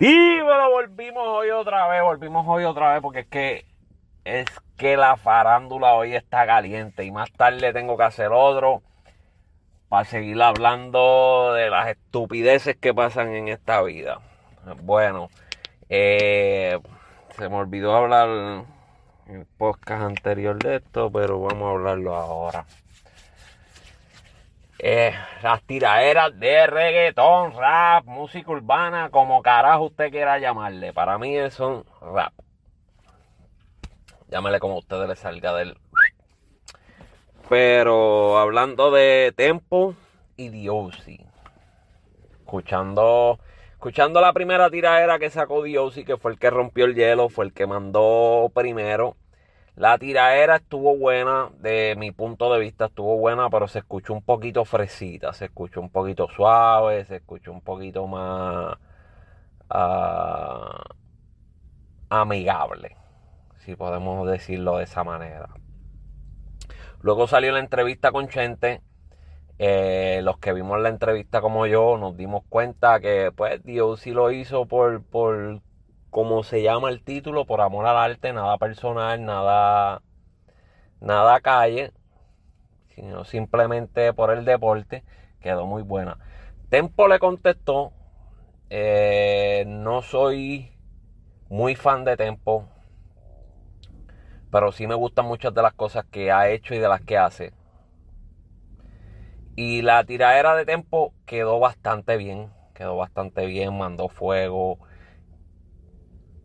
Dímelo, volvimos hoy otra vez, volvimos hoy otra vez porque es que es que la farándula hoy está caliente y más tarde tengo que hacer otro para seguir hablando de las estupideces que pasan en esta vida. Bueno, eh, se me olvidó hablar en el podcast anterior de esto, pero vamos a hablarlo ahora. Eh, las tiraderas de reggaetón, rap, música urbana, como carajo usted quiera llamarle. Para mí son rap. Llámele como a ustedes le salga del... Pero hablando de Tempo y Diosi. Escuchando, escuchando la primera tiradera que sacó Diosi, que fue el que rompió el hielo, fue el que mandó primero. La tiraera estuvo buena, de mi punto de vista estuvo buena, pero se escuchó un poquito fresita, se escuchó un poquito suave, se escuchó un poquito más uh, amigable, si podemos decirlo de esa manera. Luego salió la entrevista con Chente. Eh, los que vimos la entrevista como yo nos dimos cuenta que pues Dios sí lo hizo por, por como se llama el título, por amor al arte, nada personal, nada, nada calle, sino simplemente por el deporte, quedó muy buena. Tempo le contestó, eh, no soy muy fan de Tempo, pero sí me gustan muchas de las cosas que ha hecho y de las que hace. Y la tiradera de Tempo quedó bastante bien, quedó bastante bien, mandó fuego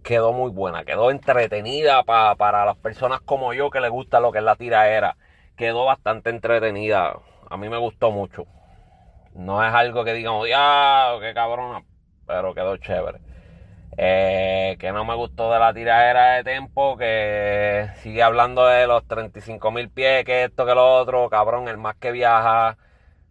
quedó muy buena, quedó entretenida para las personas como yo que les gusta lo que es la tiraera. Quedó bastante entretenida. A mí me gustó mucho. No es algo que digamos, ya, qué cabrona, pero quedó chévere. Eh, que no me gustó de la tiradera de Tempo, que sigue hablando de los 35 mil pies, que esto, que lo otro, cabrón, el más que viaja.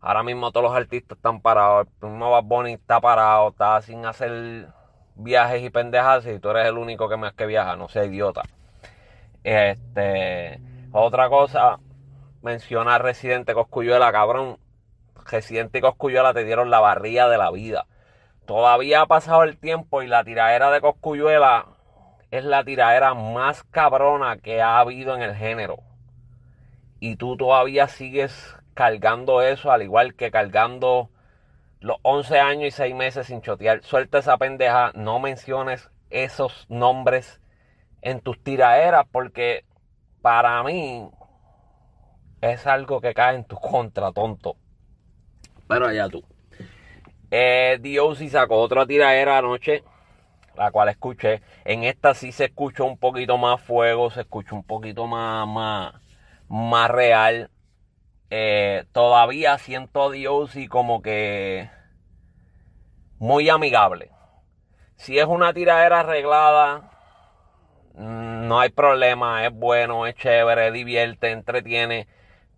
Ahora mismo todos los artistas están parados, el mismo Bad Bunny está parado, está sin hacer viajes y pendejas y tú eres el único que más que viaja, no sea idiota. Este, otra cosa, menciona Residente Coscuyuela, cabrón. Residente y Coscuyuela te dieron la barría de la vida. Todavía ha pasado el tiempo y la tiradera de Coscuyuela es la tiradera más cabrona que ha habido en el género. Y tú todavía sigues cargando eso, al igual que cargando los 11 años y 6 meses sin chotear. Suelta esa pendeja, no menciones esos nombres en tus tiraderas porque para mí es algo que cae en tu contra, tonto. Pero allá tú. Eh, Dios sacó otra tiradera anoche, la cual escuché. En esta sí se escuchó un poquito más fuego, se escuchó un poquito más, más, más real. Eh, todavía siento a Dios y como que muy amigable. Si es una tiradera arreglada, mm, no hay problema, es bueno, es chévere, divierte, entretiene,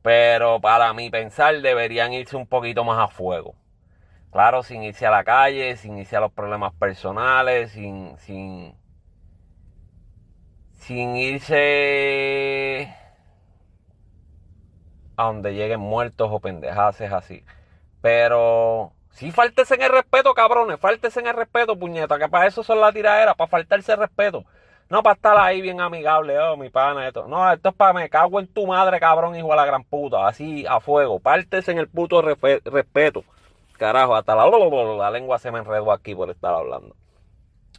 pero para mi pensar deberían irse un poquito más a fuego. Claro, sin irse a la calle, sin irse a los problemas personales, sin, sin, sin irse a donde lleguen muertos o pendejaces así. Pero Sí, faltes en el respeto, cabrones, faltes en el respeto, puñeta, que para eso son las tiraderas, para faltarse el respeto. No para estar ahí bien amigable, oh, mi pana, esto. No, esto es para me cago en tu madre, cabrón, hijo de la gran puta. Así, a fuego. Partes en el puto respeto. Carajo, hasta la, la lengua se me enredó aquí por estar hablando.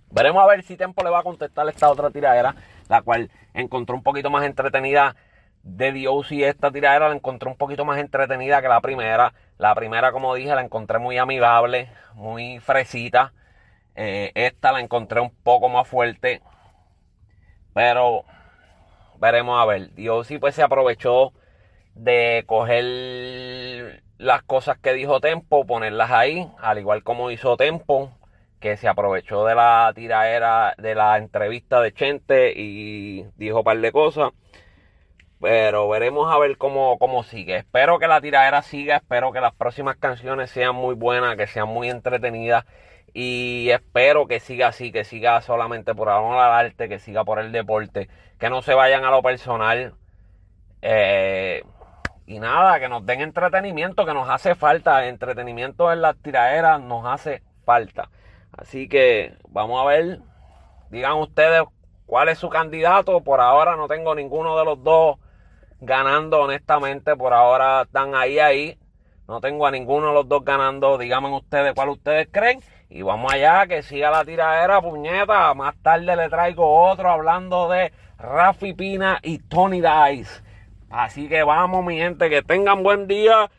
Veremos a ver si Tempo le va a contestar esta otra tiradera, la cual encontró un poquito más entretenida de y esta tiradera la encontré un poquito más entretenida que la primera. La primera, como dije, la encontré muy amigable, muy fresita. Eh, esta la encontré un poco más fuerte. Pero veremos a ver. Sí pues se aprovechó de coger las cosas que dijo Tempo, ponerlas ahí, al igual como hizo Tempo, que se aprovechó de la tiradera de la entrevista de Chente y dijo un par de cosas. Pero veremos a ver cómo, cómo sigue. Espero que la tiradera siga, espero que las próximas canciones sean muy buenas, que sean muy entretenidas. Y espero que siga así, que siga solamente por amor al arte, que siga por el deporte, que no se vayan a lo personal. Eh, y nada, que nos den entretenimiento, que nos hace falta. Entretenimiento en las tiraderas nos hace falta. Así que vamos a ver, digan ustedes cuál es su candidato. Por ahora no tengo ninguno de los dos ganando, honestamente. Por ahora están ahí, ahí. No tengo a ninguno de los dos ganando. Díganme ustedes cuál ustedes creen. Y vamos allá, que siga la tiradera, puñeta. Más tarde le traigo otro hablando de Rafi Pina y Tony Dice. Así que vamos, mi gente, que tengan buen día.